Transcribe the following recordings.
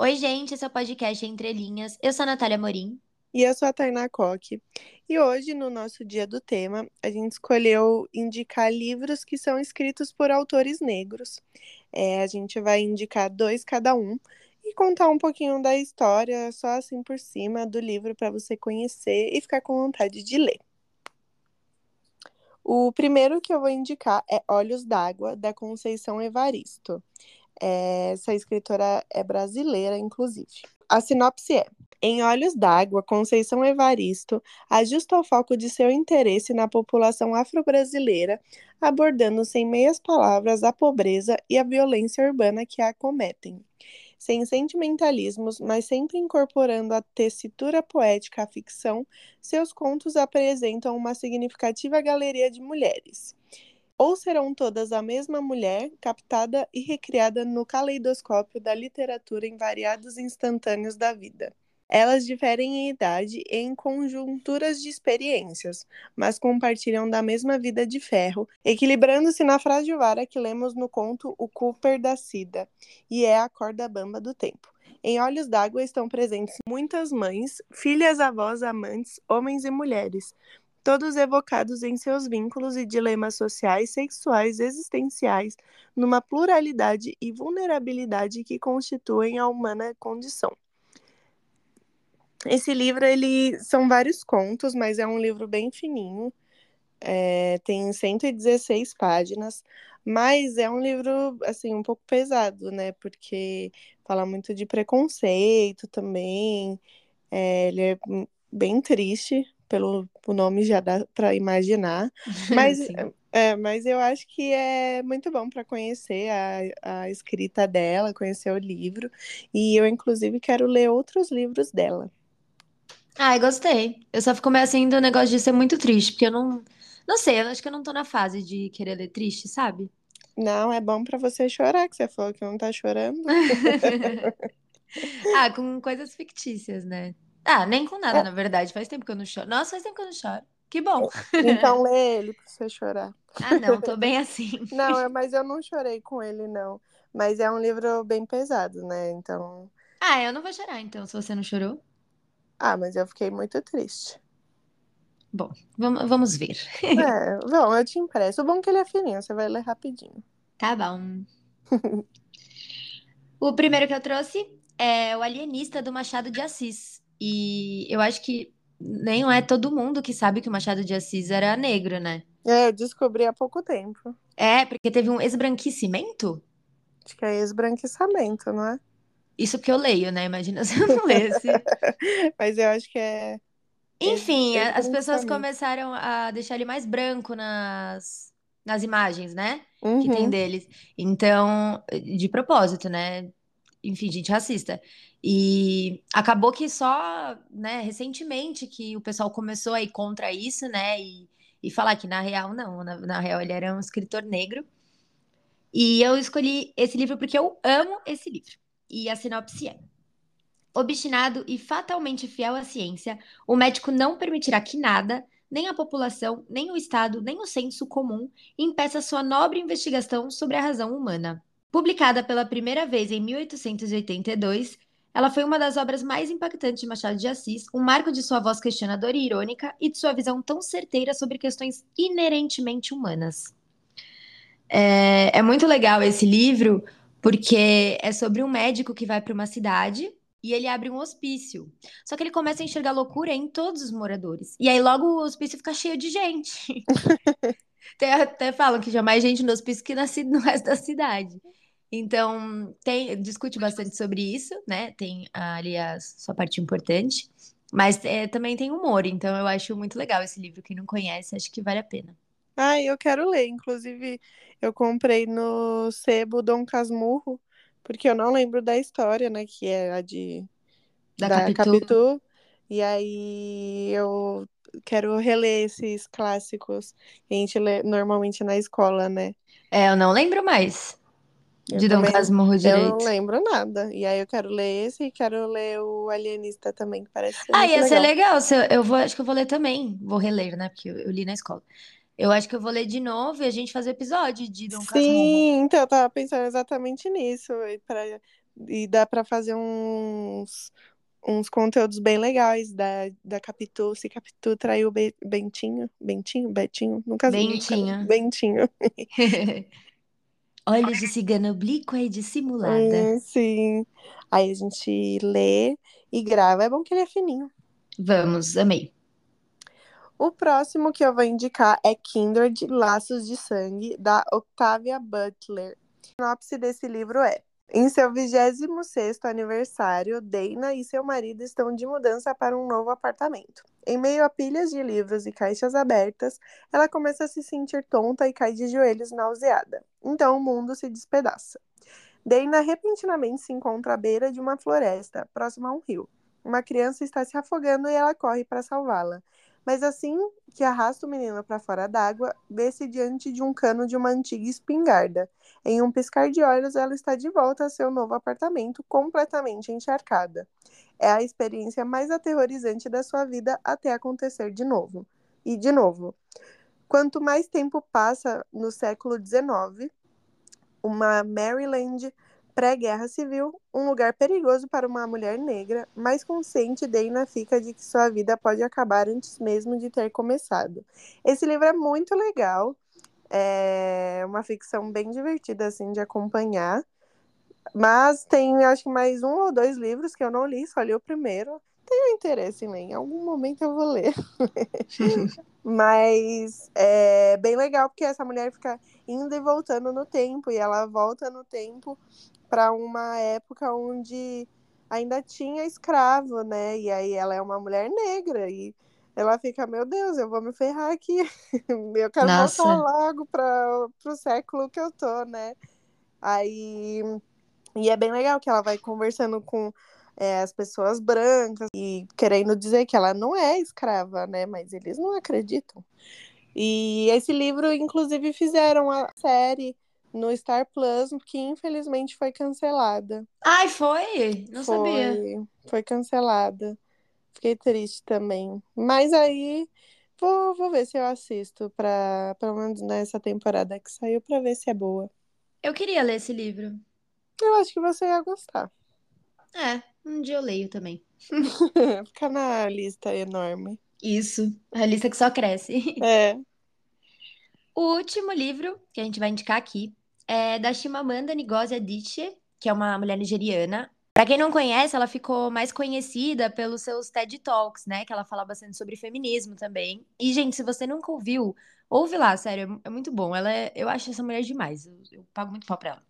Oi, gente, esse é o podcast Entre Linhas. Eu sou a Natália Morim. E eu sou a Tainá Coque. E hoje, no nosso dia do tema, a gente escolheu indicar livros que são escritos por autores negros. É, a gente vai indicar dois cada um e contar um pouquinho da história, só assim por cima do livro, para você conhecer e ficar com vontade de ler. O primeiro que eu vou indicar é Olhos d'Água, da Conceição Evaristo. É, essa escritora é brasileira, inclusive. A sinopse é: Em Olhos d'Água, Conceição Evaristo ajusta o foco de seu interesse na população afro-brasileira, abordando sem meias palavras a pobreza e a violência urbana que a acometem sem sentimentalismos, mas sempre incorporando a tessitura poética à ficção, seus contos apresentam uma significativa galeria de mulheres. Ou serão todas a mesma mulher, captada e recriada no caleidoscópio da literatura em variados instantâneos da vida. Elas diferem em idade e em conjunturas de experiências, mas compartilham da mesma vida de ferro, equilibrando-se na frase vara que lemos no conto O Cooper da Cida, e é a corda bamba do tempo. Em Olhos d'Água estão presentes muitas mães, filhas, avós, amantes, homens e mulheres, todos evocados em seus vínculos e dilemas sociais, sexuais, existenciais, numa pluralidade e vulnerabilidade que constituem a humana condição. Esse livro, ele são vários contos, mas é um livro bem fininho. É, tem 116 páginas, mas é um livro, assim, um pouco pesado, né? Porque fala muito de preconceito também. É, ele é bem triste, pelo o nome já dá para imaginar. Mas, é, mas eu acho que é muito bom para conhecer a, a escrita dela, conhecer o livro. E eu, inclusive, quero ler outros livros dela. Ai, gostei. Eu só fico meio assim do negócio de ser muito triste, porque eu não. Não sei, eu acho que eu não tô na fase de querer ler triste, sabe? Não, é bom pra você chorar, que você falou que não tá chorando. Ah, com coisas fictícias, né? Ah, nem com nada, na verdade. Faz tempo que eu não choro. Nossa, faz tempo que eu não choro. Que bom. Então lê ele pra você chorar. Ah, não, tô bem assim. Não, é- mas eu não chorei com ele, não. Mas é um livro bem pesado, né? Então. Ah, eu não vou chorar, então, se você não chorou. Ah, mas eu fiquei muito triste. Bom, vamos, vamos ver. É, bom, eu te empresto. O bom é que ele é fininho, você vai ler rapidinho. Tá bom. O primeiro que eu trouxe é O Alienista do Machado de Assis. E eu acho que nem é todo mundo que sabe que o Machado de Assis era negro, né? É, eu descobri há pouco tempo. É, porque teve um esbranquecimento? Acho que é esbranquiçamento, não é? Isso porque eu leio, né? Imagina se eu não lesse. Mas eu acho que é. Enfim, as pessoas começaram a deixar ele mais branco nas, nas imagens, né? Que tem Uhum. deles. Então, de propósito, né? Enfim, gente racista. E acabou que só, né, recentemente que o pessoal começou a ir contra isso, né? E, e falar que na real, não, na, na real ele era um escritor negro. E eu escolhi esse livro porque eu amo esse livro. E a sinopse é: Obstinado e fatalmente fiel à ciência, o médico não permitirá que nada, nem a população, nem o Estado, nem o senso comum, impeça sua nobre investigação sobre a razão humana. Publicada pela primeira vez em 1882, ela foi uma das obras mais impactantes de Machado de Assis, um marco de sua voz questionadora e irônica e de sua visão tão certeira sobre questões inerentemente humanas. É, é muito legal esse livro porque é sobre um médico que vai para uma cidade e ele abre um hospício. Só que ele começa a enxergar loucura em todos os moradores. E aí logo o hospício fica cheio de gente. Até, até falam que já mais gente no hospício que nasce no resto da cidade. Então, tem, discute bastante sobre isso, né? Tem ali a sua parte importante. Mas é, também tem humor, então eu acho muito legal esse livro. Quem não conhece, acho que vale a pena. Ah, eu quero ler. Inclusive, eu comprei no Sebo Dom Casmurro, porque eu não lembro da história, né? Que é a de Da da Capitu. Capitu. E aí eu quero reler esses clássicos que a gente lê normalmente na escola, né? É, eu não lembro mais Eu de Dom também- Casmurro Eu não direito. lembro nada. E aí eu quero ler esse e quero ler o Alienista também, que parece ser Ah, ia ser legal. legal. se eu, eu vou, acho que eu vou ler também. Vou reler, né? Porque eu, eu li na escola. Eu acho que eu vou ler de novo e a gente fazer episódio de Dom Casmurro. Sim, então eu tava pensando exatamente nisso, para E dá para fazer uns, uns conteúdos bem legais da, da Capitu. Se Capitu traiu Be Bentinho, Bentinho, Betinho, nunca Bentinho. Nunca, Bentinho. Olhos de cigana oblíqua e dissimulada. Hum, sim. Aí a gente lê e grava. É bom que ele é fininho. Vamos, amei. O próximo que eu vou indicar é Kindred Laços de Sangue, da Octavia Butler. A sinopse desse livro é: Em seu 26 aniversário, Dana e seu marido estão de mudança para um novo apartamento. Em meio a pilhas de livros e caixas abertas, ela começa a se sentir tonta e cai de joelhos nauseada. Então o mundo se despedaça. Dana repentinamente se encontra à beira de uma floresta, próxima a um rio. Uma criança está se afogando e ela corre para salvá-la. Mas assim que arrasta o menino para fora d'água, vê-se diante de um cano de uma antiga espingarda. Em um piscar de olhos, ela está de volta a seu novo apartamento, completamente encharcada. É a experiência mais aterrorizante da sua vida até acontecer de novo. E de novo. Quanto mais tempo passa no século XIX, uma Maryland pré-guerra civil, um lugar perigoso para uma mulher negra, mais consciente Dana fica de que sua vida pode acabar antes mesmo de ter começado. Esse livro é muito legal, é uma ficção bem divertida assim de acompanhar, mas tem acho que mais um ou dois livros que eu não li, só li o primeiro. Tenho interesse em ler, em algum momento eu vou ler. Mas é bem legal porque essa mulher fica indo e voltando no tempo, e ela volta no tempo para uma época onde ainda tinha escravo, né? E aí ela é uma mulher negra e ela fica, meu Deus, eu vou me ferrar aqui. eu quero Nossa. voltar logo para o século que eu tô, né? Aí e é bem legal que ela vai conversando com é, as pessoas brancas e querendo dizer que ela não é escrava, né? Mas eles não acreditam. E esse livro, inclusive, fizeram a série no Star Plus, que infelizmente foi cancelada. Ai, foi? Não foi, sabia. Foi cancelada. Fiquei triste também. Mas aí vou, vou ver se eu assisto para pelo menos nessa temporada que saiu para ver se é boa. Eu queria ler esse livro. Eu acho que você ia gostar. É, um dia eu leio também. Fica na lista enorme. Isso, a lista que só cresce. É. O último livro que a gente vai indicar aqui é da Chimamanda Ngozi Adichie, que é uma mulher nigeriana. Para quem não conhece, ela ficou mais conhecida pelos seus TED Talks, né? Que ela fala bastante sobre feminismo também. E, gente, se você nunca ouviu, ouve lá, sério, é muito bom. Ela é, eu acho essa mulher demais. Eu, eu pago muito pau pra ela.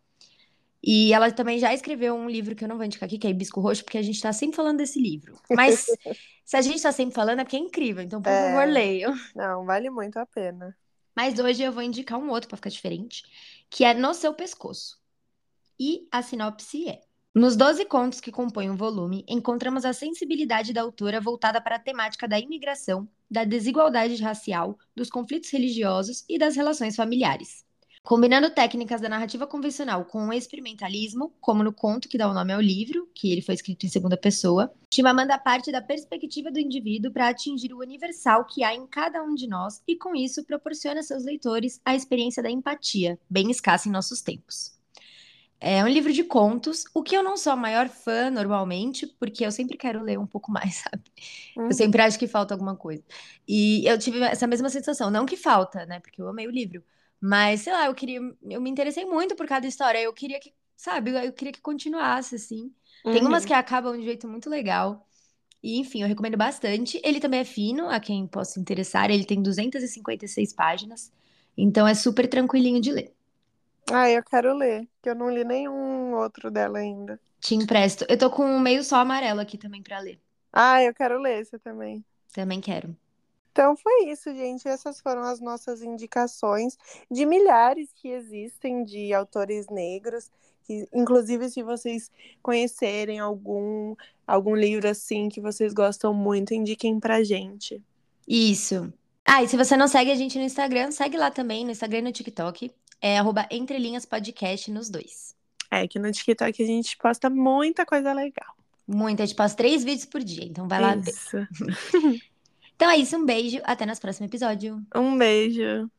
E ela também já escreveu um livro que eu não vou indicar aqui, que é Hibisco Roxo, porque a gente tá sempre falando desse livro. Mas se a gente tá sempre falando é porque é incrível, então por É. favor, leiam. Não, vale muito a pena. Mas hoje eu vou indicar um outro para ficar diferente, que é No Seu Pescoço. E a sinopse é: Nos 12 contos que compõem o volume, encontramos a sensibilidade da autora voltada para a temática da imigração, da desigualdade racial, dos conflitos religiosos e das relações familiares. Combinando técnicas da narrativa convencional com o experimentalismo, como no conto que dá o nome ao livro, que ele foi escrito em segunda pessoa, Chimamanda parte da perspectiva do indivíduo para atingir o universal que há em cada um de nós e, com isso, proporciona a seus leitores a experiência da empatia, bem escassa em nossos tempos. É um livro de contos, o que eu não sou a maior fã normalmente, porque eu sempre quero ler um pouco mais, sabe? Uhum. Eu sempre acho que falta alguma coisa. E eu tive essa mesma sensação, não que falta, né? Porque eu amei o livro, mas sei lá, eu queria, eu me interessei muito por cada história, eu queria que, sabe, eu queria que continuasse assim. Tem umas Uhum. que acabam de um jeito muito legal. E, enfim, eu recomendo bastante. Ele também é fino, a quem possa interessar. Ele tem 256 páginas. Então é super tranquilinho de ler. Ah, eu quero ler, que eu não li nenhum outro dela ainda. Te empresto. Eu tô com um meio só amarelo aqui também pra ler. Ah, eu quero ler esse também. Também quero. Então foi isso, gente. Essas foram as nossas indicações de milhares que existem de autores negros. Que, inclusive, se vocês conhecerem algum, algum livro assim que vocês gostam muito, indiquem pra gente. Isso. Ah, e se você não segue a gente no Instagram, segue lá também, no Instagram e no TikTok. É arroba Entre Linhas Podcast nos dois. É que no TikTok a gente posta muita coisa legal. Muito, a gente posta três vídeos por dia, então vai lá ver. Então é isso, um beijo, até nosso próximo episódio. Um beijo.